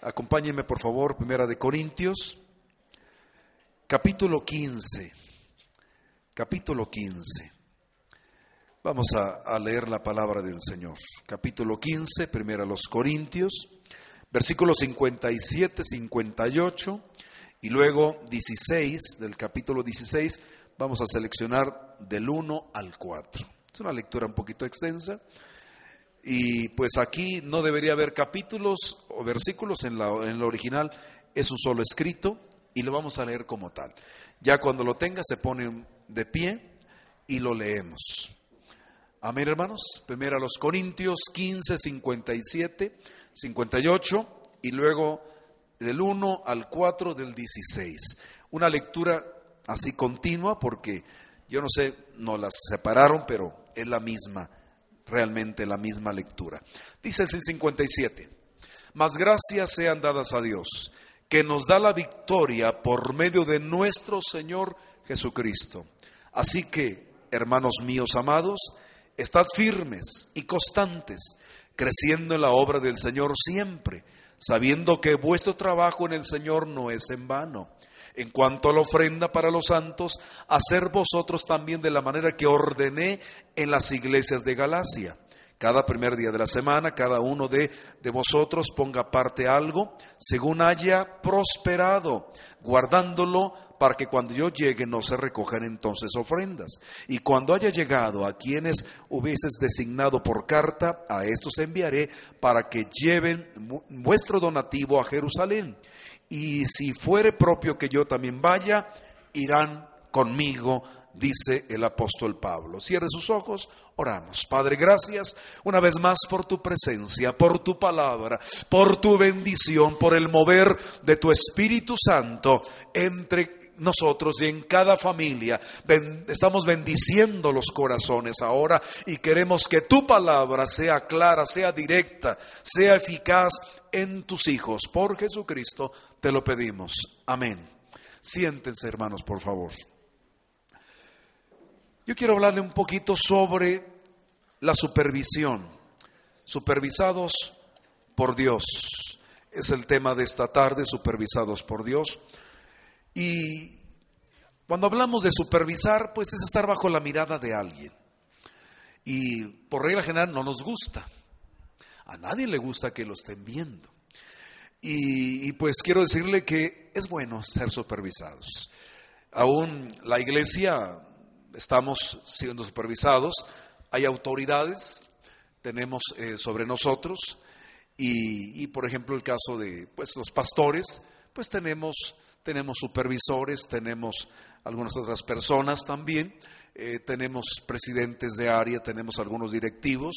Acompáñenme por favor, Primera de Corintios, capítulo 15. Capítulo 15. Vamos a, a, leer la palabra del Señor. Capítulo 15, Primera los Corintios, versículos 57, 58 y luego 16 del capítulo 16. Vamos a seleccionar del 1 al 4. Es una lectura un poquito extensa. Y pues aquí no debería haber capítulos o versículos en, la, en lo original, es un solo escrito y lo vamos a leer como tal. Ya cuando lo tenga se pone de pie y lo leemos. Amén, hermanos. Primero a los Corintios 15, 57, 58 y luego del 1 al 4 del 16. Una lectura así continua porque yo no sé, no las separaron, pero es la misma realmente la misma lectura. Dice el 57, más gracias sean dadas a Dios, que nos da la victoria por medio de nuestro Señor Jesucristo. Así que, hermanos míos amados, estad firmes y constantes, creciendo en la obra del Señor siempre, sabiendo que vuestro trabajo en el Señor no es en vano. En cuanto a la ofrenda para los santos, hacer vosotros también de la manera que ordené en las iglesias de Galacia. Cada primer día de la semana, cada uno de, de vosotros ponga parte algo, según haya prosperado, guardándolo para que cuando yo llegue no se recojan entonces ofrendas. Y cuando haya llegado a quienes hubieses designado por carta, a estos enviaré para que lleven vuestro donativo a Jerusalén y si fuere propio que yo también vaya, irán conmigo, dice el apóstol Pablo. Cierre sus ojos, oramos. Padre, gracias una vez más por tu presencia, por tu palabra, por tu bendición, por el mover de tu Espíritu Santo entre nosotros y en cada familia. estamos bendiciendo los corazones ahora y queremos que tu palabra sea clara, sea directa, sea eficaz en tus hijos. Por Jesucristo te lo pedimos. Amén. Siéntense, hermanos, por favor. Yo quiero hablarle un poquito sobre la supervisión. Supervisados por Dios. Es el tema de esta tarde, supervisados por Dios. Y cuando hablamos de supervisar, pues es estar bajo la mirada de alguien. Y por regla general no nos gusta. A nadie le gusta que lo estén viendo. Y, pues quiero decirle que es bueno ser supervisados. Aún la iglesia estamos siendo supervisados, hay autoridades, tenemos eh, sobre nosotros y, por ejemplo el caso de pues, los pastores, pues tenemos, tenemos supervisores, tenemos algunas otras personas también, eh, tenemos presidentes de área, tenemos algunos directivos,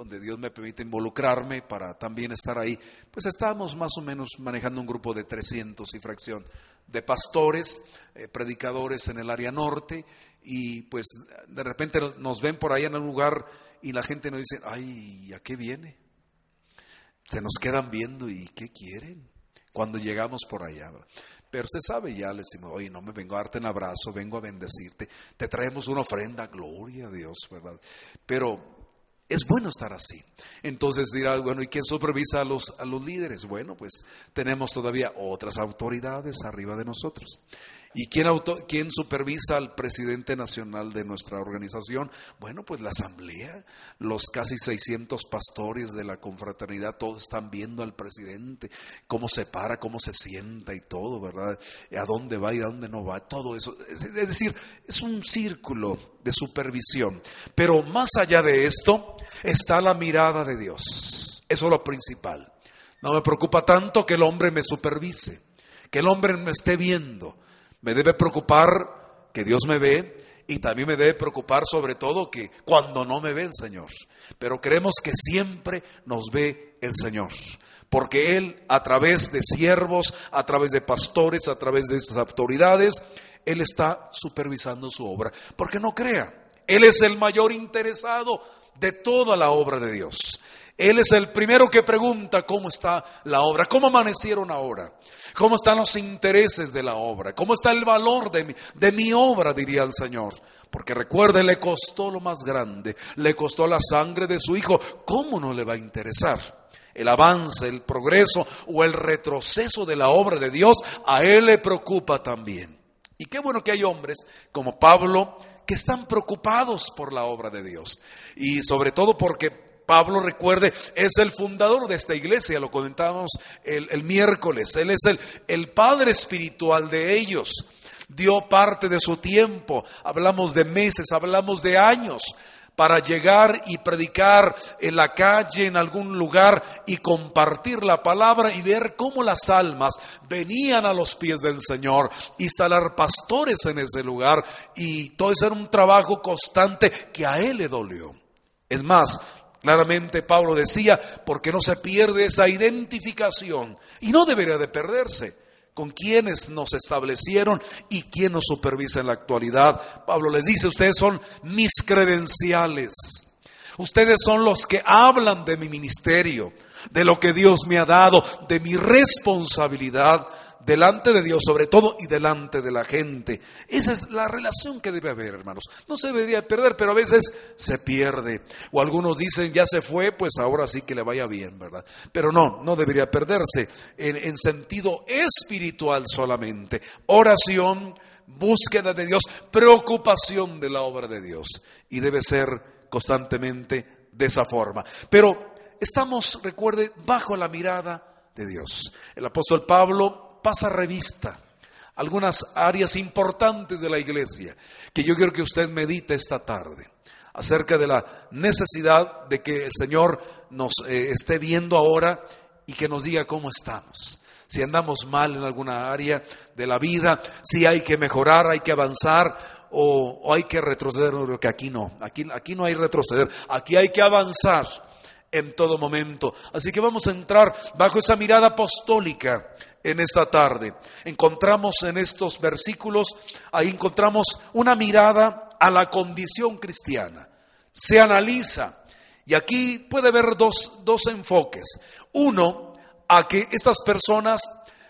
donde Dios me permite involucrarme para también estar ahí, pues estábamos más o menos manejando un grupo de 300 y fracción de pastores, eh, predicadores en el área norte, y pues de repente nos ven por ahí en un lugar y la gente nos dice, ay, ¿a qué viene? Se nos quedan viendo y ¿qué quieren? Cuando llegamos por allá. Pero usted sabe, ya le decimos, oye, no me vengo a darte un abrazo, vengo a bendecirte, te traemos una ofrenda, gloria a Dios, ¿verdad? Pero es bueno estar así. Entonces dirá, bueno, ¿y quién supervisa a los, a los líderes? Bueno, pues tenemos todavía otras autoridades arriba de nosotros. ¿Y quién, auto, quién supervisa al presidente nacional de nuestra organización? Bueno, pues la asamblea, los casi 600 pastores de la confraternidad, todos están viendo al presidente, cómo se para, cómo se sienta y todo, ¿verdad? A dónde va y a dónde no va, todo eso. Es decir, es un círculo de supervisión. Pero más allá de esto está la mirada de Dios. Eso es lo principal. No me preocupa tanto que el hombre me supervise, que el hombre me esté viendo me debe preocupar que Dios me ve y también me debe preocupar sobre todo que cuando no me ve el Señor. Pero creemos que siempre nos ve el Señor. porque Él a través de siervos, a través de pastores, a través de esas autoridades, Él está supervisando su obra. Porque no crea, Él es el mayor interesado de toda la obra de Dios. Él es el primero que pregunta cómo está la obra, cómo amanecieron ahora, cómo están los intereses de la obra, cómo está el valor de mi, de mi obra, diría el Señor. Porque recuerde, le costó lo más grande, le costó la sangre de su hijo. ¿Cómo no le va a interesar? El avance, el progreso o el retroceso de la obra de Dios, a él le preocupa también. Y qué bueno que hay hombres como Pablo que están preocupados por la obra de Dios. Y sobre todo porque Pablo, recuerde, es el fundador de esta iglesia, lo comentábamos el, miércoles. Él es el, el padre espiritual de ellos dio parte de su tiempo, hablamos de meses, hablamos de años, para llegar y predicar en la calle, en algún lugar, y compartir la palabra y ver cómo las almas venían a los pies del Señor, instalar pastores en ese lugar, y todo eso era un trabajo constante que a él le dolió. Es más, Claramente Pablo decía, porque no se pierde esa identificación y no debería de perderse con quienes nos establecieron y quién nos supervisa en la actualidad. Pablo les dice, ustedes son mis credenciales. Ustedes son los que hablan de mi ministerio, de lo que Dios me ha dado, de mi responsabilidad delante de Dios sobre todo y delante de la gente. Esa es la relación que debe haber, hermanos. No se debería perder, pero a veces se pierde. O algunos dicen, ya se fue, pues ahora sí que le vaya bien, ¿verdad? Pero no, no debería perderse en, en sentido espiritual solamente. Oración, búsqueda de Dios, preocupación de la obra de Dios. Y debe ser constantemente de esa forma. Pero estamos, recuerde, bajo la mirada de Dios. El apóstol Pablo pasa revista algunas áreas importantes de la iglesia que yo quiero que usted medite esta tarde acerca de la necesidad de que el Señor nos eh, esté viendo ahora y que nos diga cómo estamos. Si andamos mal en alguna área de la vida, si hay que mejorar, hay que avanzar o, hay que retroceder, que aquí no, aquí, aquí no hay retroceder, aquí hay que avanzar en todo momento. Así que vamos a entrar bajo esa mirada apostólica en esta tarde. Encontramos en estos versículos, ahí encontramos una mirada a la condición cristiana. Se analiza. Y aquí puede haber dos, dos enfoques. Uno, a que estas personas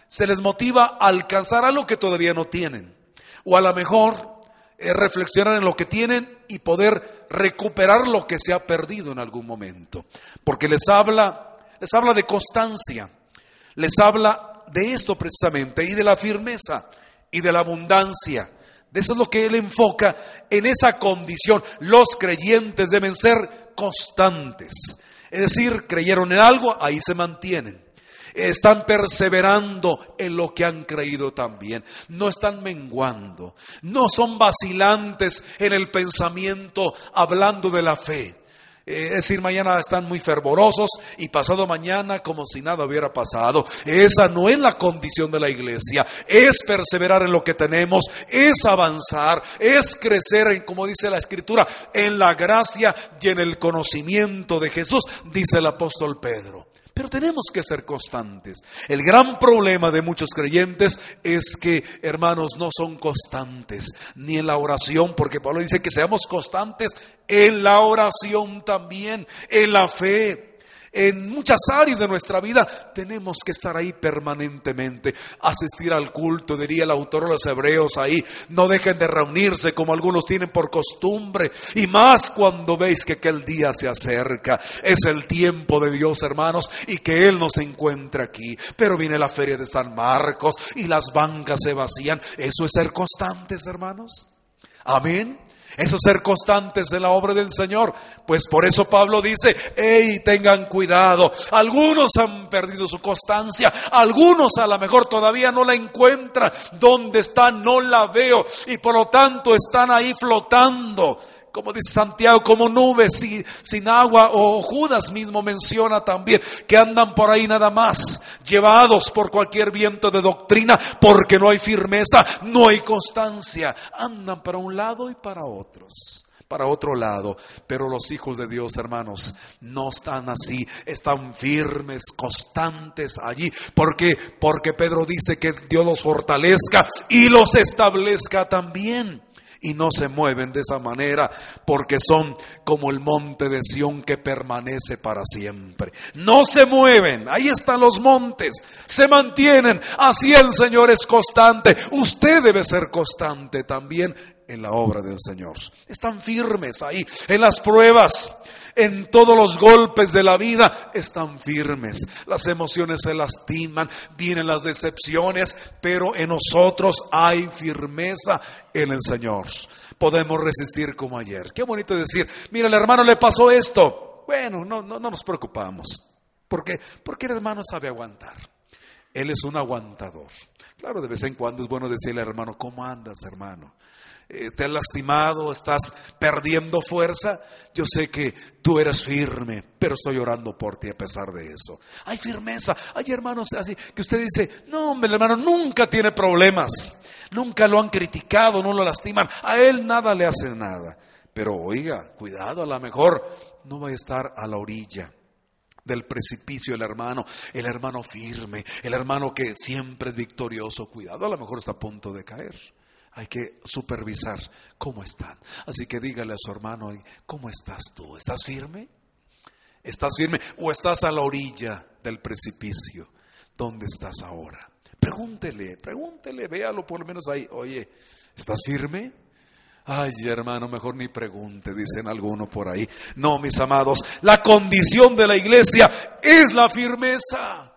se les motiva a alcanzar algo que todavía no tienen. O a lo mejor eh, reflexionar en lo que tienen y poder recuperar lo que se ha perdido en algún momento. Porque les habla, les habla de constancia, les habla de esto precisamente y de la firmeza y de la abundancia. De eso es lo que él enfoca en esa condición. Los creyentes deben ser constantes. Es decir, creyeron en algo, ahí se mantienen. Están perseverando en lo que han creído también. No están menguando. No son vacilantes en el pensamiento hablando de la fe. Eh, es decir, mañana están muy fervorosos y pasado mañana como si nada hubiera pasado. Esa no es la condición de la iglesia. Es perseverar en lo que tenemos, es avanzar, es crecer en, como dice la escritura, en la gracia y en el conocimiento de Jesús, dice el apóstol Pedro. Pero tenemos que ser constantes. El gran problema de muchos creyentes es que, hermanos, no son constantes ni en la oración, porque Pablo dice que seamos constantes en la oración también, en la fe en muchas áreas de nuestra vida tenemos que estar ahí permanentemente, asistir al culto, diría el autor de los hebreos ahí, no dejen de reunirse como algunos tienen por costumbre, y más cuando veis que aquel día se acerca, es el tiempo de Dios hermanos, y que Él nos encuentra aquí, pero viene la feria de San Marcos y las bancas se vacían, eso es ser constantes hermanos, amén. Eso es ser constantes en la obra del Señor. Pues por eso Pablo dice, hey, tengan cuidado. Algunos han perdido su constancia, algunos a lo mejor todavía no la encuentran. ¿Dónde están? No la veo. Y por lo tanto están ahí flotando como dice Santiago, como nubes sin agua, o Judas mismo menciona también que andan por ahí nada más, llevados por cualquier viento de doctrina, porque no hay firmeza, no hay constancia, andan para un lado y para otros. para otro lado. Pero los hijos de Dios, hermanos, no están así, están firmes, constantes allí. ¿Por qué? Porque Pedro dice que Dios los fortalezca y los establezca también y no se mueven de esa manera porque son como el monte de Sión que permanece para siempre. No se mueven, ahí están los montes, se mantienen, así el Señor es constante. Usted debe ser constante también en la obra del Señor. Están firmes ahí en las pruebas en todos los golpes de la vida están firmes. Las emociones se lastiman, vienen las decepciones, pero en nosotros hay firmeza en el Señor. Podemos resistir como ayer. Qué bonito decir, mira, el hermano le pasó esto. Bueno, no, no, no nos preocupamos. ¿Por qué? Porque el hermano sabe aguantar. Él es un aguantador. Claro, de vez en cuando es bueno decirle al hermano, ¿cómo andas, hermano? Estás lastimado, estás perdiendo fuerza, yo sé que tú eres firme, pero estoy orando por ti a pesar de eso. Hay firmeza, hay hermanos así que usted dice, no, hombre, el hermano nunca tiene problemas, nunca lo han criticado, no lo lastiman, a él nada le hace nada. Pero oiga, cuidado, a lo mejor no va a estar a la orilla del precipicio el hermano, el hermano firme, el hermano que siempre es victorioso, cuidado, a lo mejor está a punto de caer hay que supervisar cómo están. Así que dígale a su hermano, ¿cómo estás tú? ¿Estás firme? ¿Estás firme o estás a la orilla del precipicio? ¿Dónde estás ahora? Pregúntele, pregúntele, véalo por lo menos ahí. Oye, ¿estás firme? Ay, hermano, mejor ni pregunte, dicen algunos por ahí. No, mis amados, la condición de la iglesia es la firmeza.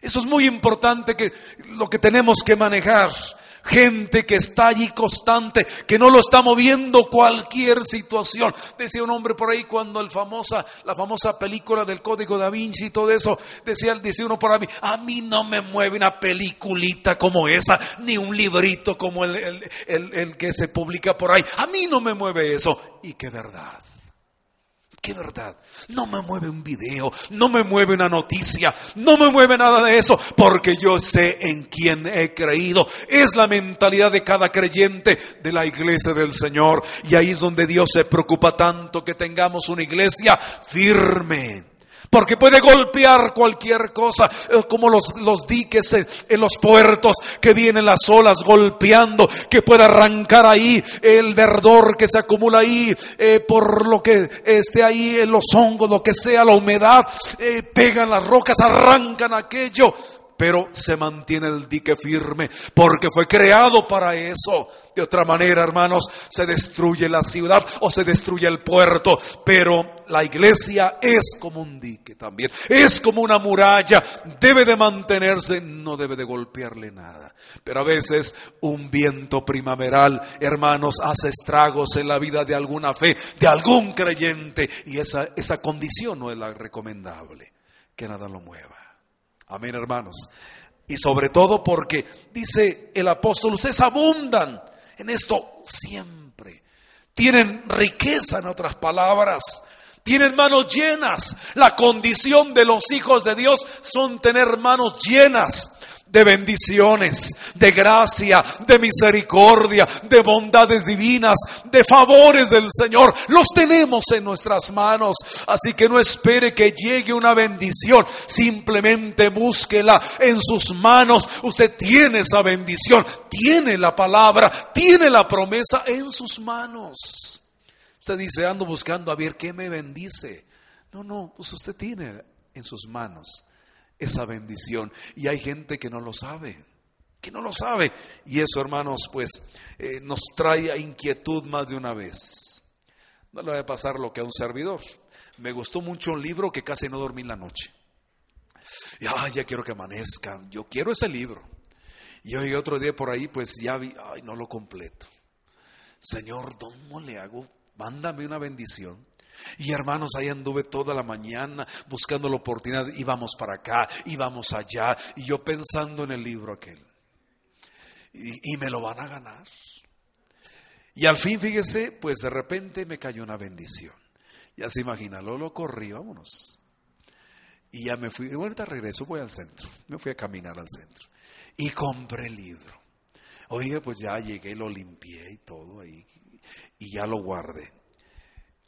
Eso es muy importante que lo que tenemos que manejar gente que está allí constante, que no lo está moviendo cualquier situación. Decía un hombre por ahí cuando el famosa, la famosa película del Código da Vinci y todo eso, decía, decía uno por ahí, a mí no me mueve una peliculita como esa, ni un librito como el, el que se publica por ahí. A mí no me mueve eso. Y qué verdad. Qué verdad. No me mueve un video, no me mueve una noticia, no me mueve nada de eso, porque yo sé en quién he creído. Es la mentalidad de cada creyente de la iglesia del Señor. Y ahí es donde Dios se preocupa tanto que tengamos una iglesia firme porque puede golpear cualquier cosa, eh, como los, los diques en, los puertos, que vienen las olas golpeando, que puede arrancar ahí el verdor que se acumula ahí, eh, por lo que esté ahí, en los hongos, lo que sea, la humedad, eh, pegan las rocas, arrancan aquello pero se mantiene el dique firme porque fue creado para eso. De otra manera, hermanos, se destruye la ciudad o se destruye el puerto, pero la iglesia es como un dique también, es como una muralla, debe de mantenerse, no debe de golpearle nada. Pero a veces un viento primaveral, hermanos, hace estragos en la vida de alguna fe, de algún creyente, y esa, esa condición no es la recomendable, que nada lo mueva. Amén, hermanos. Y sobre todo porque dice el apóstol, ustedes abundan en esto siempre. Tienen riqueza, en otras palabras. Tienen manos llenas. La condición de los hijos de Dios son tener manos llenas de bendiciones, de gracia, de misericordia, de bondades divinas, de favores del Señor. Los tenemos en nuestras manos. Así que no espere que llegue una bendición. Simplemente búsquela en sus manos. Usted tiene esa bendición, tiene la palabra, tiene la promesa en sus manos. Usted dice, ando buscando a ver qué me bendice. No, no, pues usted tiene en sus manos esa bendición. Y hay gente que no lo sabe, que no lo sabe. Y eso, hermanos, pues eh, nos trae a inquietud más de una vez. No le va a pasar lo que a un servidor. Me gustó mucho un libro que casi no dormí la noche. Ay, ya quiero que amanezca. Yo quiero ese libro. Y hoy otro día por ahí, pues ya vi, ay, no lo completo. Señor, ¿cómo le hago? Mándame una bendición. Y hermanos, ahí anduve toda la mañana buscando la oportunidad, íbamos para acá, íbamos allá, y yo pensando en el libro aquel. Y, me lo van a ganar. Y al fin, fíjese, pues de repente me cayó una bendición. Ya se imagina, lo, lo corrí, vámonos. Y ya me fui, y ahorita regreso, voy al centro. Me fui a caminar al centro. Y compré el libro. Oye, pues ya llegué, lo limpié y todo ahí. Y ya lo guardé.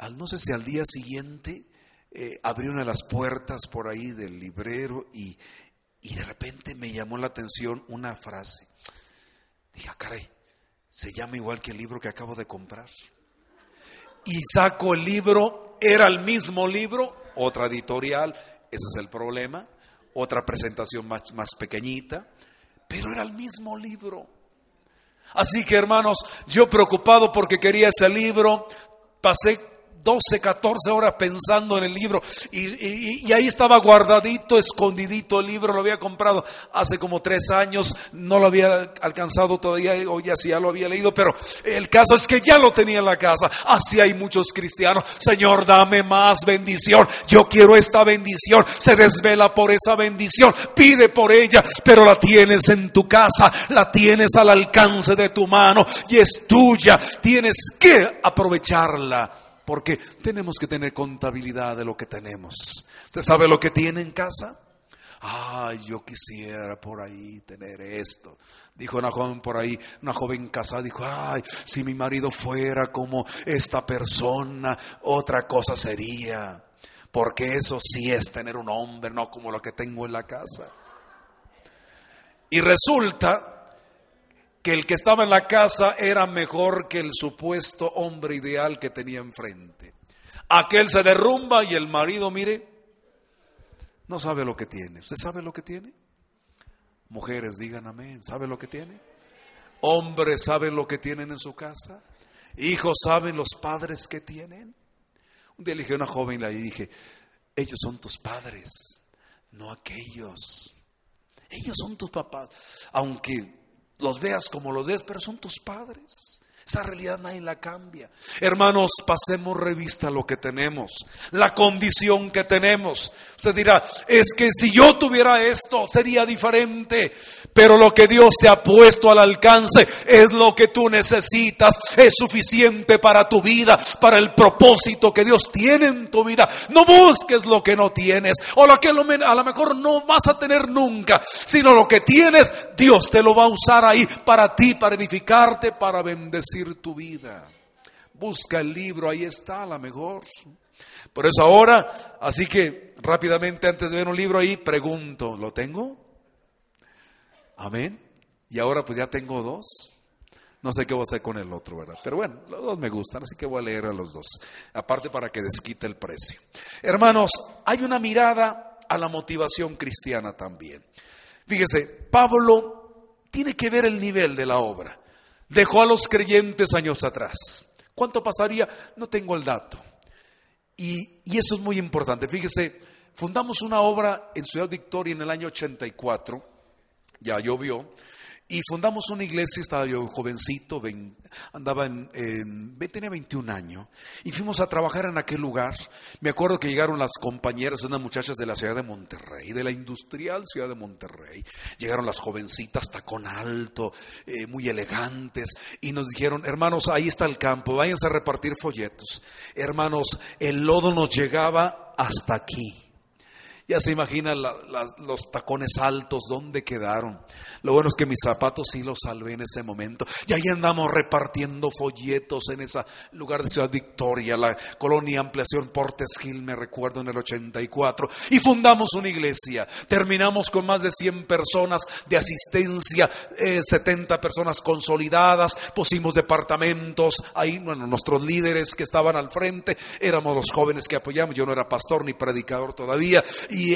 Al no sé si al día siguiente eh, abrí una de las puertas por ahí del librero y, y de repente me llamó la atención una frase. Dije, ah, caray, se llama igual que el libro que acabo de comprar. Y saco el libro, era el mismo libro, otra editorial, ese es el problema, otra presentación más, más pequeñita, pero era el mismo libro. Así que hermanos, yo preocupado porque quería ese libro, pasé 12, 14 horas pensando en el libro. Y, ahí estaba guardadito, escondidito el libro, lo había comprado hace como tres años, no lo había alcanzado todavía, o ya sí ya lo había leído, pero el caso es que ya lo tenía en la casa. Así hay muchos cristianos, Señor, dame más bendición, yo quiero esta bendición, se desvela por esa bendición, pide por ella, pero la tienes en tu casa, la tienes al alcance de tu mano y es tuya, tienes que aprovecharla porque tenemos que tener contabilidad de lo que tenemos. ¿Usted sabe lo que tiene en casa? Ay, yo quisiera por ahí tener esto. Dijo una joven por ahí, una joven casada, dijo, ay, si mi marido fuera como esta persona, otra cosa sería. Porque eso sí es tener un hombre, no como lo que tengo en la casa. Y resulta que el que estaba en la casa era mejor que el supuesto hombre ideal que tenía enfrente. Aquel se derrumba y el marido, mire, no sabe lo que tiene. ¿Usted sabe lo que tiene? Mujeres, digan amén. ¿Sabe lo que tiene? Hombres saben lo que tienen en su casa. Hijos saben los padres que tienen. Un día le dije a una joven y le dije, ellos son tus padres, no aquellos. Ellos son tus papás. Aunque los veas como los ves, pero son tus padres. Esa realidad nadie la cambia. Hermanos, pasemos revista a lo que tenemos, la condición que tenemos. Usted dirá, es que si yo tuviera esto sería diferente, pero lo que Dios te ha puesto al alcance es lo que tú necesitas, es suficiente para tu vida, para el propósito que Dios tiene en tu vida. No busques lo que no tienes o lo que a lo mejor no vas a tener nunca, sino lo que tienes, Dios te lo va a usar ahí para ti, para edificarte, para bendecir tu vida. Busca el libro, ahí está, la mejor. Por eso ahora, así que rápidamente antes de ver un libro ahí, pregunto, ¿lo tengo? Amén. Y ahora pues ya tengo dos. No sé qué voy a hacer con el otro, ¿verdad? Pero bueno, los dos me gustan, así que voy a leer a los dos. Aparte para que desquite el precio. Hermanos, hay una mirada a la motivación cristiana también. Fíjese, Pablo tiene que ver el nivel de la obra dejó a los creyentes años atrás. ¿Cuánto pasaría? No tengo el dato. Y, eso es muy importante. Fíjese, fundamos una obra en Ciudad Victoria en el año 84, ya llovió, y fundamos una iglesia, estaba yo jovencito, andaba en, tenía 21 años, y fuimos a trabajar en aquel lugar. Me acuerdo que llegaron las compañeras, unas muchachas de la ciudad de Monterrey, de la industrial ciudad de Monterrey. Llegaron las jovencitas, tacón alto, eh, muy elegantes, y nos dijeron, hermanos, ahí está el campo, váyanse a repartir folletos. Hermanos, el lodo nos llegaba hasta aquí. Ya se imaginan los tacones altos, ¿dónde quedaron? Lo bueno es que mis zapatos sí los salvé en ese momento. Y ahí andamos repartiendo folletos en ese lugar de Ciudad Victoria, la colonia Ampliación Portes Gil, me recuerdo, en el 84. Y fundamos una iglesia. Terminamos con más de 100 personas de asistencia, 70 eh, personas consolidadas. Pusimos departamentos. Ahí, bueno, nuestros líderes que estaban al frente éramos los jóvenes que apoyamos. Yo no era pastor ni predicador todavía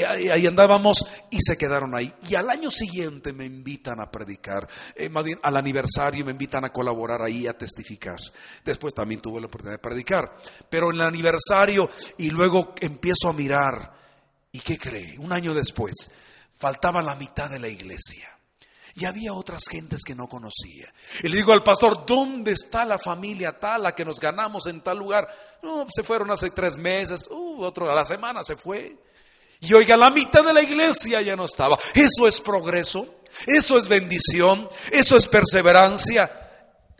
ahí andábamos y se quedaron ahí. Y al año siguiente me invitan a predicar, eh, al aniversario me invitan a colaborar ahí, a testificar. Después también tuve la oportunidad de predicar, pero en el aniversario y luego empiezo a mirar, ¿y qué cree? Un año después, faltaba la mitad de la iglesia. Y había otras gentes que no conocía. Y le digo al pastor, ¿dónde está la familia tal, la que nos ganamos en tal lugar? No, se fueron hace tres meses, uh, otro a la semana se fue. Y oiga, la mitad de la iglesia ya no estaba. Eso es progreso, eso es bendición, eso es perseverancia.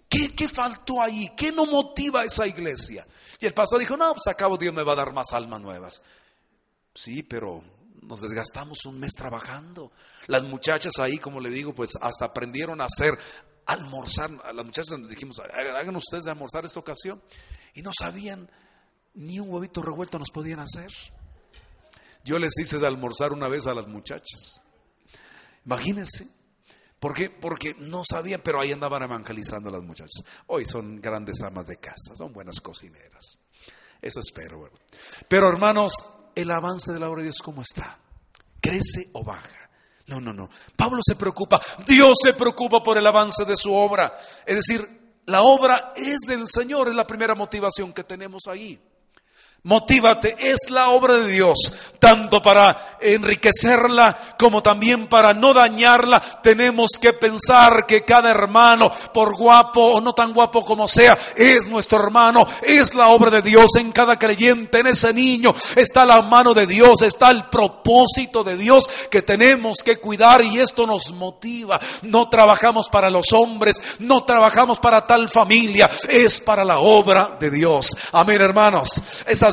¿Qué, qué faltó ahí? ¿Qué no motiva a esa iglesia? Y el pastor dijo, no, pues acabo Dios me va a dar más almas nuevas. Sí, pero nos desgastamos un mes trabajando. Las muchachas ahí, como le digo, pues hasta aprendieron a hacer almorzar. A las muchachas dijimos, hagan ustedes de almorzar esta ocasión. Y no sabían ni un huevito revuelto nos podían hacer. Yo les hice de almorzar una vez a las muchachas. Imagínense. ¿Por qué? Porque no sabían, pero ahí andaban evangelizando a las muchachas. Hoy son grandes amas de casa, son buenas cocineras. Eso espero. Pero hermanos, el avance de la obra de Dios, ¿cómo está? ¿Crece o baja? No, no, no. Pablo se preocupa, Dios se preocupa por el avance de su obra. Es decir, la obra es del Señor, es la primera motivación que tenemos ahí. Motívate, es la obra de Dios, tanto para enriquecerla como también para no dañarla. Tenemos que pensar que cada hermano, por guapo o no tan guapo como sea, es nuestro hermano, es la obra de Dios en cada creyente, en ese niño está la mano de Dios, está el propósito de Dios que tenemos que cuidar y esto nos motiva. No trabajamos para los hombres, no trabajamos para tal familia, es para la obra de Dios. Amén, hermanos.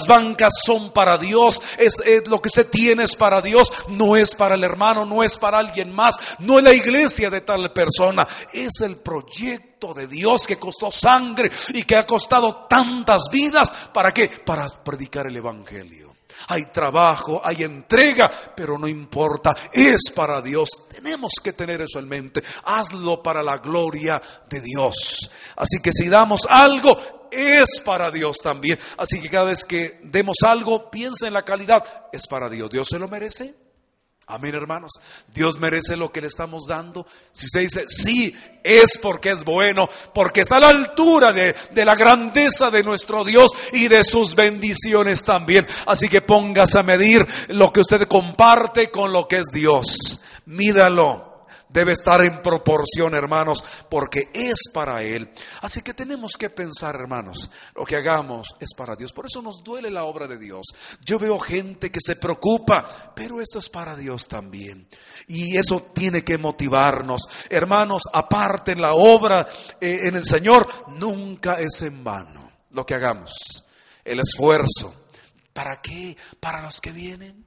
Bancas son para Dios, es, lo que usted tiene es para Dios, no es para el hermano, no es para alguien más, no es la iglesia de tal persona, es el proyecto de Dios que costó sangre y que ha costado tantas vidas. ¿Para qué? Para predicar el Evangelio. Hay trabajo, hay entrega, pero no importa, es para Dios. Tenemos que tener eso en mente. Hazlo para la gloria de Dios. Así que si damos algo, es para Dios también. Así que cada vez que demos algo, piensa en la calidad. Es para Dios. ¿Dios se lo merece? Amén, hermanos. Dios merece lo que le estamos dando. Si usted dice, sí, es porque es bueno, porque está a la altura de, de, la grandeza de nuestro Dios y de sus bendiciones también. Así que póngase a medir lo que usted comparte con lo que es Dios. Mídalo debe estar en proporción, hermanos, porque es para Él. Así que tenemos que pensar, hermanos, lo que hagamos es para Dios. Por eso nos duele la obra de Dios. Yo veo gente que se preocupa, pero esto es para Dios también. Y eso tiene que motivarnos. Hermanos, aparte la obra eh, en el Señor, nunca es en vano lo que hagamos. El esfuerzo. ¿Para qué? Para los que vienen.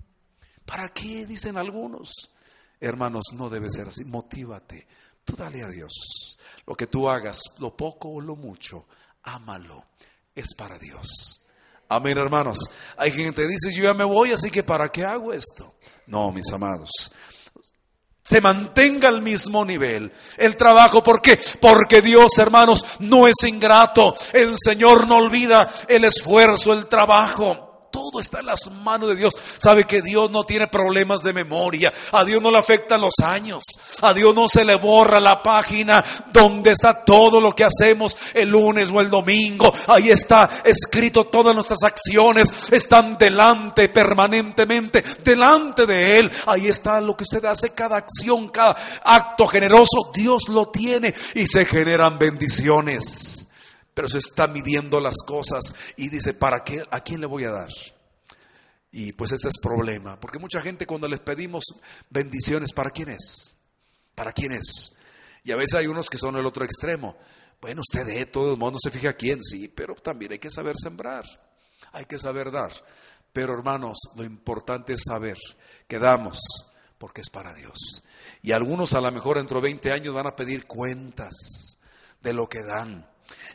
¿Para qué? Dicen algunos. Hermanos, no debe ser así. Motívate. Tú dale a Dios. Lo que tú hagas, lo poco o lo mucho, ámalo. Es para Dios. Amén, hermanos. Hay quien te dice, yo ya me voy, así que ¿para qué hago esto? No, mis amados. Se mantenga al mismo nivel el trabajo. ¿Por qué? Porque Dios, hermanos, no es ingrato. El Señor no olvida el esfuerzo, el trabajo todo está en las manos de Dios. Sabe que Dios no tiene problemas de memoria. A Dios no le afectan los años. A Dios no se le borra la página donde está todo lo que hacemos el lunes o el domingo. Ahí está escrito todas nuestras acciones. Están delante permanentemente, delante de Él. Ahí está lo que usted hace, cada acción, cada acto generoso. Dios lo tiene y se generan bendiciones pero se está midiendo las cosas y dice, ¿para qué? ¿A quién le voy a dar? Y pues ese es problema, porque mucha gente cuando les pedimos bendiciones, ¿para quién es? ¿Para quién es? Y a veces hay unos que son el otro extremo. Bueno, usted de todo el mundo se fija quién, sí, pero también hay que saber sembrar, hay que saber dar. Pero hermanos, lo importante es saber que damos porque es para Dios. Y algunos a lo mejor dentro de 20 años van a pedir cuentas de lo que dan.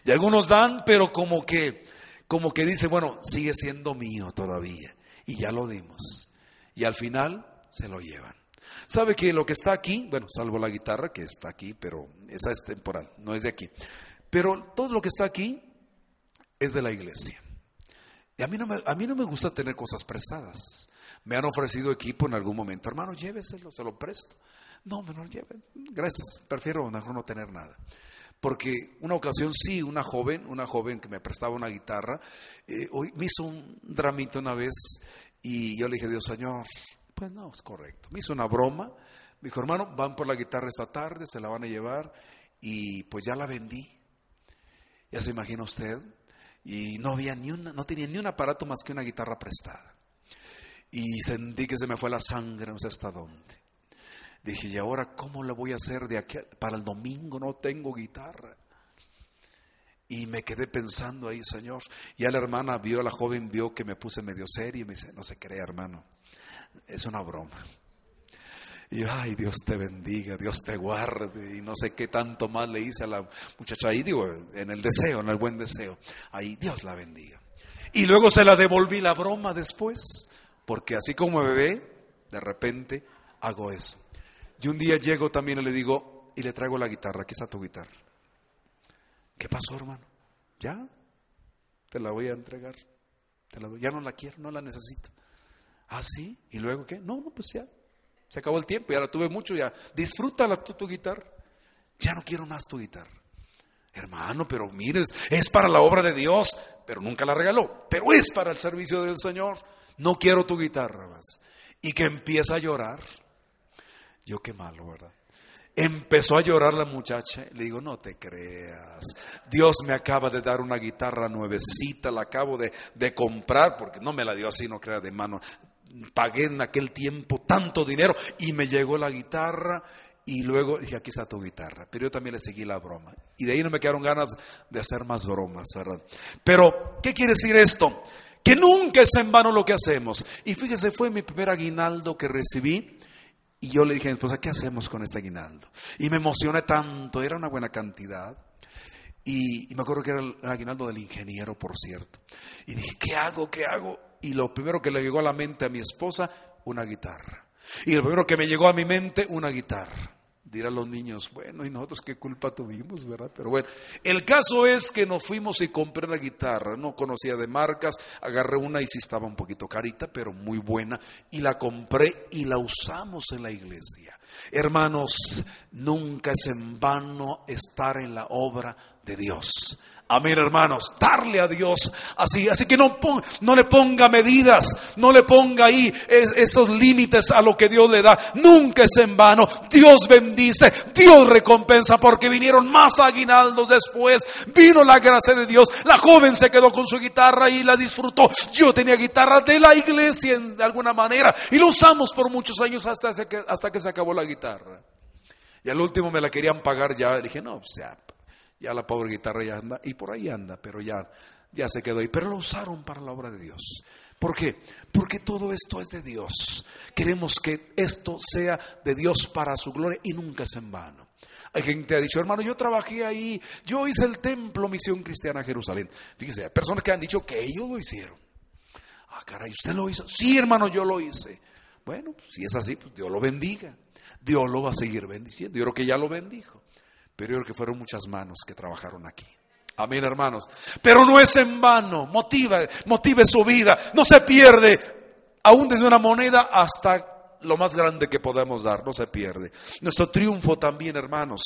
Y algunos dan, pero como que, como que dice, bueno, sigue siendo mío todavía. Y ya lo dimos. Y al final se lo llevan. ¿Sabe que lo que está aquí, bueno, salvo la guitarra que está aquí, pero esa es temporal, no es de aquí. Pero todo lo que está aquí es de la iglesia. Y a mí no me, a mí no me gusta tener cosas prestadas. Me han ofrecido equipo en algún momento. Hermano, lléveselo, se lo presto. No, me lo lleven. Gracias. Prefiero mejor no tener nada. Porque una ocasión sí, una joven, una joven que me prestaba una guitarra, eh, me hizo un dramito una vez y yo le dije, Dios Señor, pues no, es correcto. Me hizo una broma, me dijo, hermano, van por la guitarra esta tarde, se la van a llevar y pues ya la vendí. Ya se imagina usted. Y no había ni una, no tenía ni un aparato más que una guitarra prestada. Y sentí que se me fue la sangre, no sé hasta dónde. Dije, ¿y ahora cómo la voy a hacer de aquí para el domingo? No tengo guitarra. Y me quedé pensando ahí, Señor. Ya la hermana vio, la joven vio que me puse medio serio y me dice, no se crea, hermano. Es una broma. Y ay, Dios te bendiga, Dios te guarde. Y no sé qué tanto más le hice a la muchacha ahí, digo, en el deseo, en el buen deseo. Ahí, Dios la bendiga. Y luego se la devolví la broma después, porque así como ve, de repente hago eso. Y un día llego también y le digo, y le traigo la guitarra, aquí está tu guitarra. ¿Qué pasó, hermano? ¿Ya? Te la voy a entregar. ya no la quiero, no la necesito. ¿Ah, sí? ¿Y luego qué? No, no, pues ya. Se acabó el tiempo, ya la tuve mucho, ya. Disfrútala tu guitarra. Ya no quiero más tu guitarra. Hermano, pero mires, es para la obra de Dios, pero nunca la regaló, pero es para el servicio del Señor. No quiero tu guitarra más. Y que empieza a llorar. Yo qué malo, ¿verdad? Empezó a llorar la muchacha. Le digo, no te creas. Dios me acaba de dar una guitarra nuevecita, la acabo de, comprar, porque no me la dio así, no crea de mano. Pagué en aquel tiempo tanto dinero y me llegó la guitarra y luego dije, aquí está tu guitarra. Pero yo también le seguí la broma. Y de ahí no me quedaron ganas de hacer más bromas, ¿verdad? Pero, ¿qué quiere decir esto? Que nunca es en vano lo que hacemos. Y fíjese, fue mi primer aguinaldo que recibí. Y yo le dije a mi esposa, ¿qué hacemos con este aguinaldo? Y me emocioné tanto, era una buena cantidad. Y, me acuerdo que era el aguinaldo del ingeniero, por cierto. Y dije, ¿qué hago? ¿Qué hago? Y lo primero que le llegó a la mente a mi esposa, una guitarra. Y lo primero que me llegó a mi mente, una guitarra. Dirán los niños, bueno, ¿y nosotros qué culpa tuvimos, verdad? Pero bueno, el caso es que nos fuimos y compré la guitarra, no conocía de marcas, agarré una y sí estaba un poquito carita, pero muy buena, y la compré y la usamos en la iglesia. Hermanos, nunca es en vano estar en la obra de Dios. Amén, hermanos, darle a Dios así. Así que no, no le ponga medidas, no le ponga ahí esos límites a lo que Dios le da. Nunca es en vano. Dios bendice, Dios recompensa, porque vinieron más aguinaldos después. Vino la gracia de Dios. La joven se quedó con su guitarra y la disfrutó. Yo tenía guitarra de la iglesia de alguna manera y lo usamos por muchos años hasta, que, hasta que se acabó la guitarra. Y al último me la querían pagar ya. Dije, no, pues ya, ya la pobre guitarra ya anda, y por ahí anda, pero ya, ya se quedó ahí. Pero lo usaron para la obra de Dios. ¿Por qué? Porque todo esto es de Dios. Queremos que esto sea de Dios para su gloria y nunca es en vano. Hay gente que ha dicho, hermano, yo trabajé ahí, yo hice el templo Misión Cristiana Jerusalén. Fíjese, hay personas que han dicho que ellos lo hicieron. Ah, caray, ¿usted lo hizo? Sí, hermano, yo lo hice. Bueno, si es así, pues Dios lo bendiga. Dios lo va a seguir bendiciendo. Yo creo que ya lo bendijo pero que fueron muchas manos que trabajaron aquí. Amén, hermanos. Pero no es en vano, motiva, motive su vida, no se pierde, aún desde una moneda hasta lo más grande que podemos dar, no se pierde. Nuestro triunfo también, hermanos,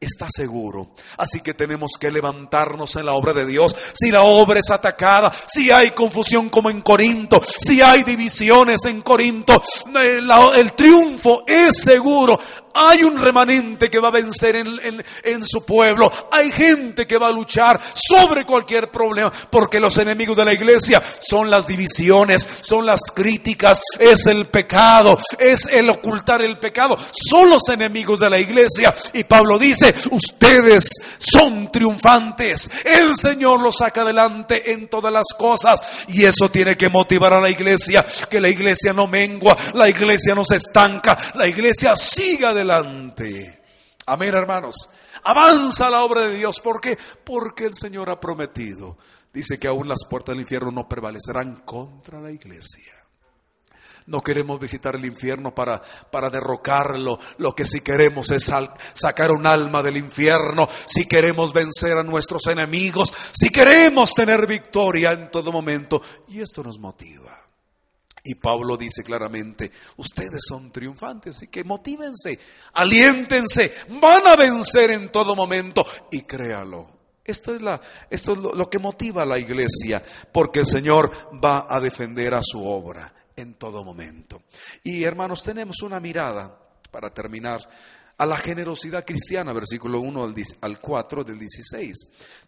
está seguro. Así que tenemos que levantarnos en la obra de Dios. Si la obra es atacada, si hay confusión como en Corinto, si hay divisiones en Corinto, el, el triunfo es seguro. Hay un remanente que va a vencer en, su pueblo. Hay gente que va a luchar sobre cualquier problema. Porque los enemigos de la iglesia son las divisiones, son las críticas, es el pecado, es el ocultar el pecado. Son los enemigos de la iglesia. Y Pablo dice, ustedes son triunfantes. El Señor los saca adelante en todas las cosas. Y eso tiene que motivar a la iglesia. Que la iglesia no mengua, la iglesia no se estanca, la iglesia siga adelante adelante. Amén, hermanos. Avanza la obra de Dios. ¿Por qué? Porque el Señor ha prometido. Dice que aún las puertas del infierno no prevalecerán contra la iglesia. No queremos visitar el infierno para, para derrocarlo. Lo que sí queremos es sacar un alma del infierno. Si queremos vencer a nuestros enemigos. Si queremos tener victoria en todo momento. Y esto nos motiva. Y Pablo dice claramente, ustedes son triunfantes, así que motívense, aliéntense, van a vencer en todo momento y créalo. Esto es, la, lo que motiva a la iglesia, porque el Señor va a defender a su obra en todo momento. Y hermanos, tenemos una mirada, para terminar, a la generosidad cristiana, versículo 1 al 4 del 16.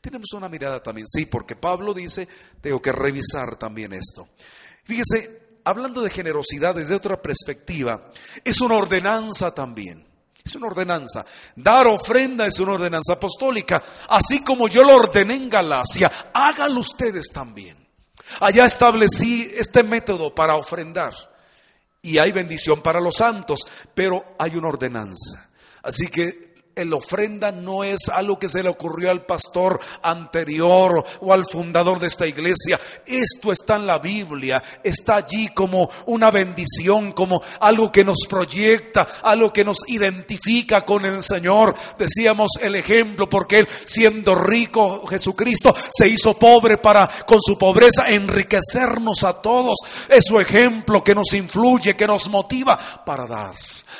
Tenemos una mirada también, sí, porque Pablo dice, tengo que revisar también esto. Fíjese, hablando de generosidad desde otra perspectiva, es una ordenanza también. Es una ordenanza. Dar ofrenda es una ordenanza apostólica. Así como yo lo ordené en Galacia, háganlo ustedes también. Allá establecí este método para ofrendar. Y hay bendición para los santos, pero hay una ordenanza. Así que el ofrenda no es algo que se le ocurrió al pastor anterior o al fundador de esta iglesia. Esto está en la Biblia, está allí como una bendición, como algo que nos proyecta, algo que nos identifica con el Señor. Decíamos el ejemplo, porque Él siendo rico, Jesucristo, se hizo pobre para con su pobreza enriquecernos a todos. Es su ejemplo que nos influye, que nos motiva para dar.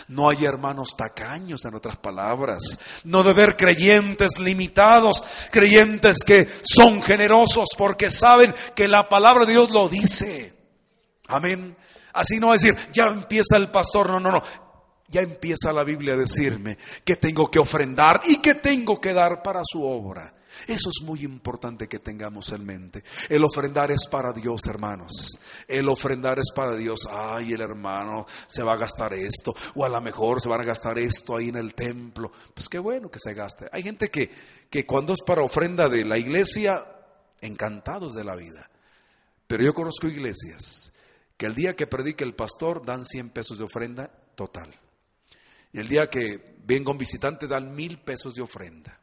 No hay hermanos tacaños, en otras palabras. No debe haber creyentes limitados, creyentes que son generosos porque saben que la palabra de Dios lo dice. Amén. Así no decir, ya empieza el pastor, no, no, no. Ya empieza la Biblia a decirme que tengo que ofrendar y que tengo que dar para su obra. Eso es muy importante que tengamos en mente. El ofrendar es para Dios, hermanos. El ofrendar es para Dios. Ay, el hermano se va a gastar esto. O a lo mejor se van a gastar esto ahí en el templo. Pues qué bueno que se gaste. Hay gente que, que cuando es para ofrenda de la iglesia, encantados de la vida. Pero yo conozco iglesias que el día que predique el pastor dan 100 pesos de ofrenda total. Y el día que venga un visitante dan mil pesos de ofrenda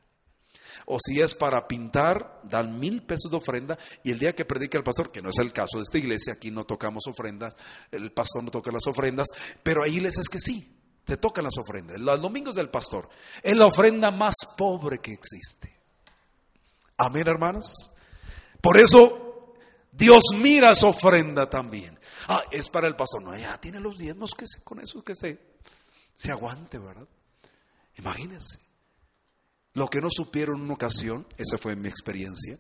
o si es para pintar, dan mil pesos de ofrenda y el día que predica el pastor, que no es el caso de esta iglesia, aquí no tocamos ofrendas, el pastor no toca las ofrendas, pero hay iglesias que sí, se tocan las ofrendas. Los domingos del pastor es la ofrenda más pobre que existe. Amén, hermanos. Por eso Dios mira esa ofrenda también. Ah, es para el pastor. No, ya tiene los diezmos que se, con eso que se, se aguante, ¿verdad? Imagínense. Lo que no supieron en una ocasión, esa fue mi experiencia,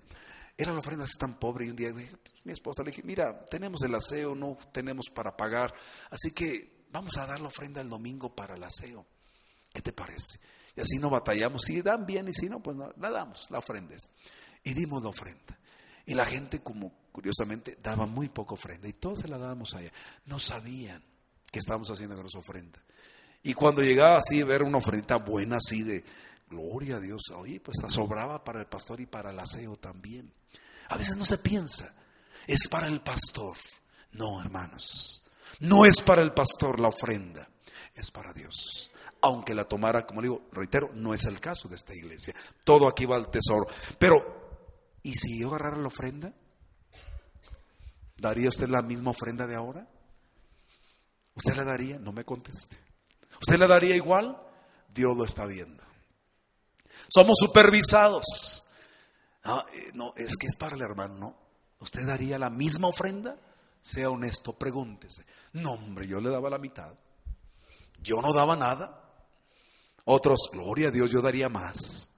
era la ofrenda tan pobre y un día mi esposa le dije, mira, tenemos el aseo, no tenemos para pagar, así que vamos a dar la ofrenda el domingo para el aseo. ¿Qué te parece? Y así no batallamos, si dan bien y si no, pues la damos, la ofrenda. Y dimos la ofrenda. Y la gente, como curiosamente, daba muy poca ofrenda y todos se la dábamos allá. No sabían que estábamos haciendo con esa ofrenda. Y cuando llegaba así, ver una ofrenda buena así de, Gloria a Dios. Oye, pues la sobraba para el pastor y para el aseo también. A veces no se piensa, es para el pastor. No, hermanos, no es para el pastor la ofrenda, es para Dios. Aunque la tomara, como digo, reitero, no es el caso de esta iglesia. Todo aquí va al tesoro. Pero, ¿y si yo agarrara la ofrenda? ¿Daría usted la misma ofrenda de ahora? ¿Usted la daría? No me conteste. ¿Usted la daría igual? Dios lo está viendo. Somos supervisados. Eh, no, es que es para el hermano, ¿no? ¿Usted daría la misma ofrenda? Sea honesto, pregúntese. No, hombre, yo le daba la mitad. Yo no daba nada. Otros, gloria a Dios, yo daría más.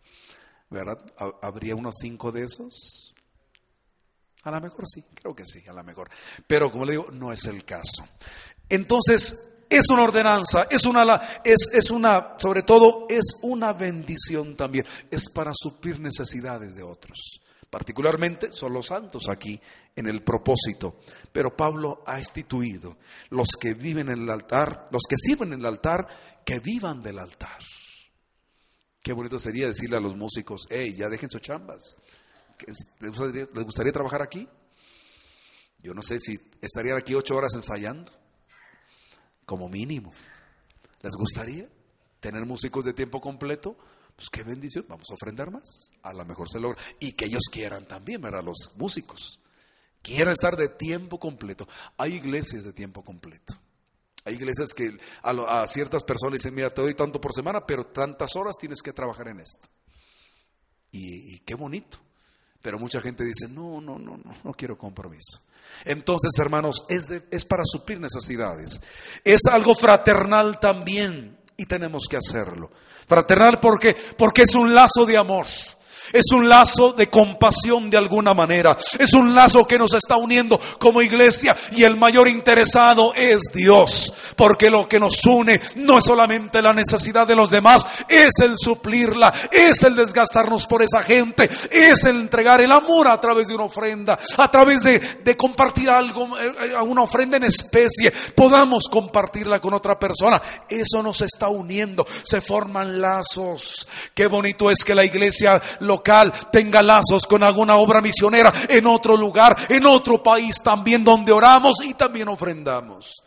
¿Verdad? ¿Habría unos cinco de esos? A lo mejor sí, creo que sí, a lo mejor. Pero como le digo, no es el caso. Entonces, es una ordenanza, es una, es, es una, sobre todo, es una bendición también. Es para suplir necesidades de otros. Particularmente son los santos aquí en el propósito. Pero Pablo ha instituido los que viven en el altar, los que sirven en el altar, que vivan del altar. Qué bonito sería decirle a los músicos, hey, ya dejen sus chambas. ¿Les gustaría trabajar aquí? Yo no sé si estarían aquí ocho horas ensayando como mínimo. ¿Les gustaría tener músicos de tiempo completo? Pues qué bendición, vamos a ofrendar más. A lo mejor se logra. Y que ellos quieran también, ¿verdad? Los músicos. Quieran estar de tiempo completo. Hay iglesias de tiempo completo. Hay iglesias que a, ciertas personas dicen, mira, te doy tanto por semana, pero tantas horas tienes que trabajar en esto. Y, y qué bonito. Pero mucha gente dice, no, no, no, no, no quiero compromiso. Entonces, hermanos, es, es para suplir necesidades. Es algo fraternal también y tenemos que hacerlo. Fraternal porque porque es un lazo de amor. Es un lazo de compasión de alguna manera. Es un lazo que nos está uniendo como iglesia y el mayor interesado es Dios. Porque lo que nos une no es solamente la necesidad de los demás, es el suplirla, es el desgastarnos por esa gente, es el entregar el amor a través de una ofrenda, a través de, compartir algo, eh, una ofrenda en especie, podamos compartirla con otra persona. Eso nos está uniendo, se forman lazos. Qué bonito es que la iglesia lo tenga lazos con alguna obra misionera en otro lugar, en otro país también donde oramos y también ofrendamos.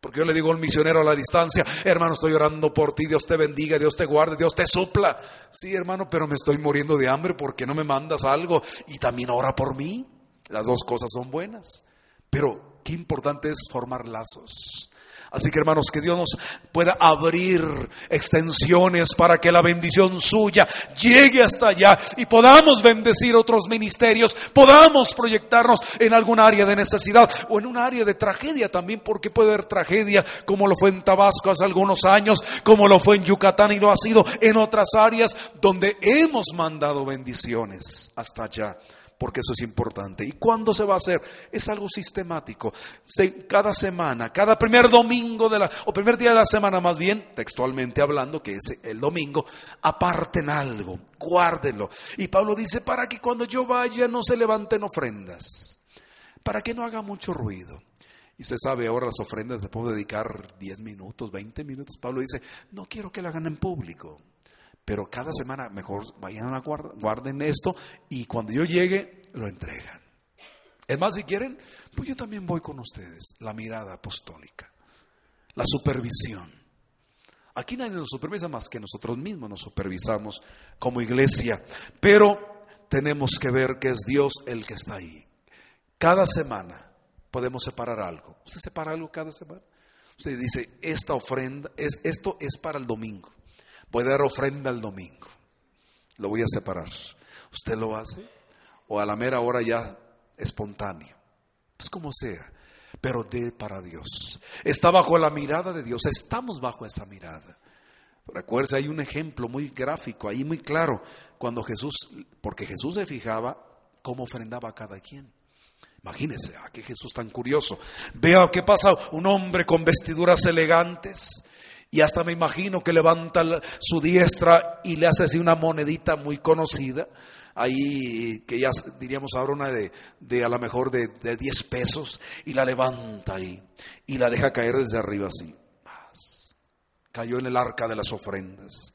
Porque yo le digo al misionero a la distancia, hermano, estoy orando por ti, Dios te bendiga, Dios te guarde, Dios te supla. Sí, hermano, pero me estoy muriendo de hambre porque no me mandas algo y también ora por mí. Las dos cosas son buenas. Pero qué importante es formar lazos. Así que hermanos, que Dios nos pueda abrir extensiones para que la bendición suya llegue hasta allá y podamos bendecir otros ministerios, podamos proyectarnos en algún área de necesidad o en un área de tragedia también, porque puede haber tragedia como lo fue en Tabasco hace algunos años, como lo fue en Yucatán y lo ha sido en otras áreas donde hemos mandado bendiciones hasta allá porque eso es importante. ¿Y cuándo se va a hacer? Es algo sistemático. cada semana, cada primer domingo de la, o primer día de la semana más bien, textualmente hablando, que es el domingo, aparten algo, guárdenlo. Y Pablo dice, para que cuando yo vaya no se levanten ofrendas, para que no haga mucho ruido. Y usted sabe, ahora las ofrendas le puedo dedicar 10 minutos, 20 minutos. Pablo dice, no quiero que lo hagan en público. Pero cada semana mejor vayan a guarden esto y cuando yo llegue lo entregan. Es más, si quieren, pues yo también voy con ustedes. La mirada apostólica, la supervisión. Aquí nadie nos supervisa más que nosotros mismos nos supervisamos como iglesia. Pero tenemos que ver que es Dios el que está ahí. Cada semana podemos separar algo. ¿Usted separa algo cada semana? Usted dice, esta ofrenda, es, esto es para el domingo. A dar ofrenda el domingo. Lo voy a separar. ¿Usted lo hace? ¿O a la mera hora ya espontáneo? Pues como sea. Pero de para Dios. Está bajo la mirada de Dios. Estamos bajo esa mirada. Recuerda, hay un ejemplo muy gráfico, ahí muy claro, cuando Jesús, porque Jesús se fijaba cómo ofrendaba a cada quien. Imagínense, a ah, qué Jesús tan curioso. Vea qué pasa, un hombre con vestiduras elegantes, y hasta me imagino que levanta su diestra y le hace así una monedita muy conocida. Ahí, que ya diríamos ahora una de, de a lo mejor de, de 10 pesos. Y la levanta ahí. Y la deja caer desde arriba así. Cayó en el arca de las ofrendas.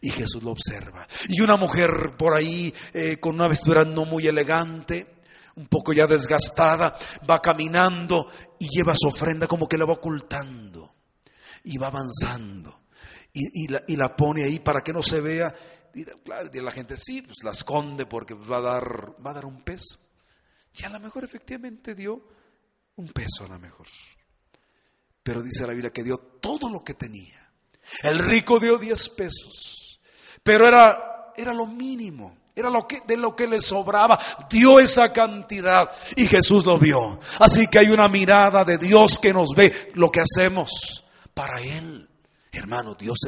Y Jesús lo observa. Y una mujer por ahí eh, con una vestidura no muy elegante, un poco ya desgastada, va caminando y lleva su ofrenda como que la va ocultando y va avanzando. Y, la, pone ahí para que no se vea. Y, claro, la gente sí, pues la esconde porque va a dar, va a dar un peso. Y a lo mejor efectivamente dio un peso a lo mejor. Pero dice la Biblia que dio todo lo que tenía. El rico dio 10 pesos. Pero era, era lo mínimo. Era lo que, de lo que le sobraba. Dio esa cantidad y Jesús lo vio. Así que hay una mirada de Dios que nos ve lo que hacemos para Él. Hermano, Dios,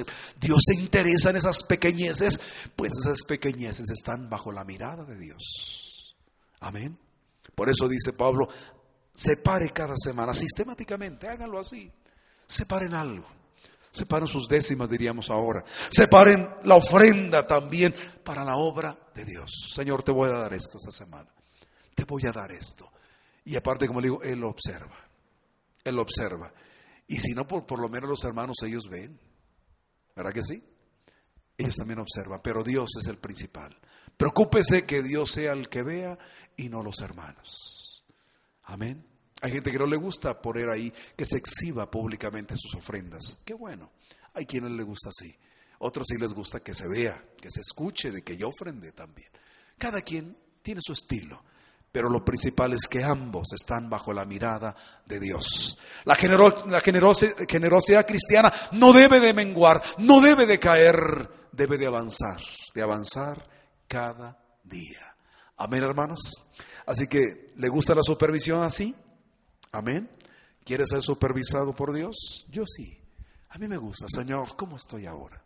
Dios se interesa en esas pequeñeces, pues esas pequeñeces están bajo la mirada de Dios. Amén. Por eso dice Pablo, separe cada semana, sistemáticamente, háganlo así. Separen algo. Separen sus décimas, diríamos ahora. Separen la ofrenda también para la obra de Dios. Señor, te voy a dar esto esta semana. Te voy a dar esto. Y aparte, como le digo, Él lo observa. Él lo observa. Y si no, por, por lo menos los hermanos ellos ven. ¿Verdad que sí? Ellos también observan, pero Dios es el principal. Preocúpese que Dios sea el que vea y no los hermanos. Amén. Hay gente que no le gusta poner ahí que se exhiba públicamente sus ofrendas. Qué bueno. Hay quienes le gusta así. Otros sí les gusta que se vea, que se escuche de que yo ofrende también. Cada quien tiene su estilo. Pero lo principal es que ambos están bajo la mirada de Dios. La, la generosidad cristiana no debe de menguar, no debe de caer, debe de avanzar, de avanzar cada día. Amén, hermanos. Así que, ¿le gusta la supervisión así? Amén. ¿Quiere ser supervisado por Dios? Yo sí. A mí me gusta, Señor, ¿cómo estoy ahora?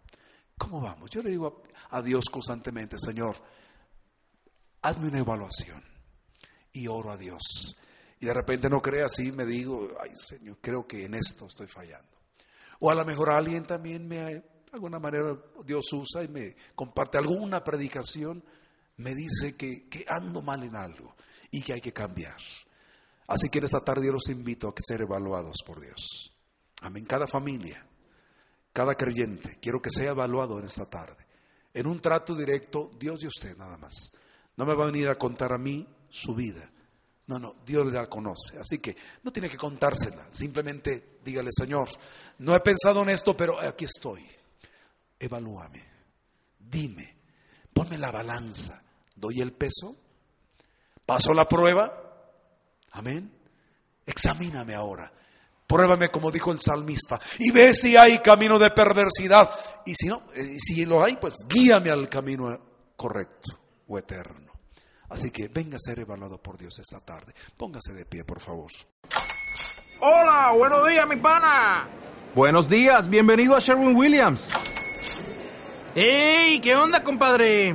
¿Cómo vamos? Yo le digo a Dios constantemente, Señor, hazme una evaluación y oro a Dios. Y de repente no cree así, me digo, ay Señor, creo que en esto estoy fallando. O a lo mejor alguien también me, de alguna manera, Dios usa y me comparte alguna predicación, me dice que, que ando mal en algo y que hay que cambiar. Así que en esta tarde yo los invito a que ser evaluados por Dios. Amén. Cada familia, cada creyente, quiero que sea evaluado en esta tarde. En un trato directo, Dios y usted nada más. No me va a venir a contar a mí su vida. No, no, Dios la conoce. Así que no tiene que contársela. Simplemente dígale, Señor, no he pensado en esto, pero aquí estoy. Evalúame. Dime. Ponme la balanza. ¿Doy el peso? ¿Paso la prueba? Amén. Examíname ahora. Pruébame como dijo el salmista y ve si hay camino de perversidad. Y si no, eh, si lo hay, pues guíame al camino correcto o eterno. Así que venga a ser evaluado por Dios esta tarde. Póngase de pie, por favor. Hola, buenos días, mi pana. Buenos días, bienvenido a Sherwin Williams. ¡Ey! ¿Qué onda, compadre?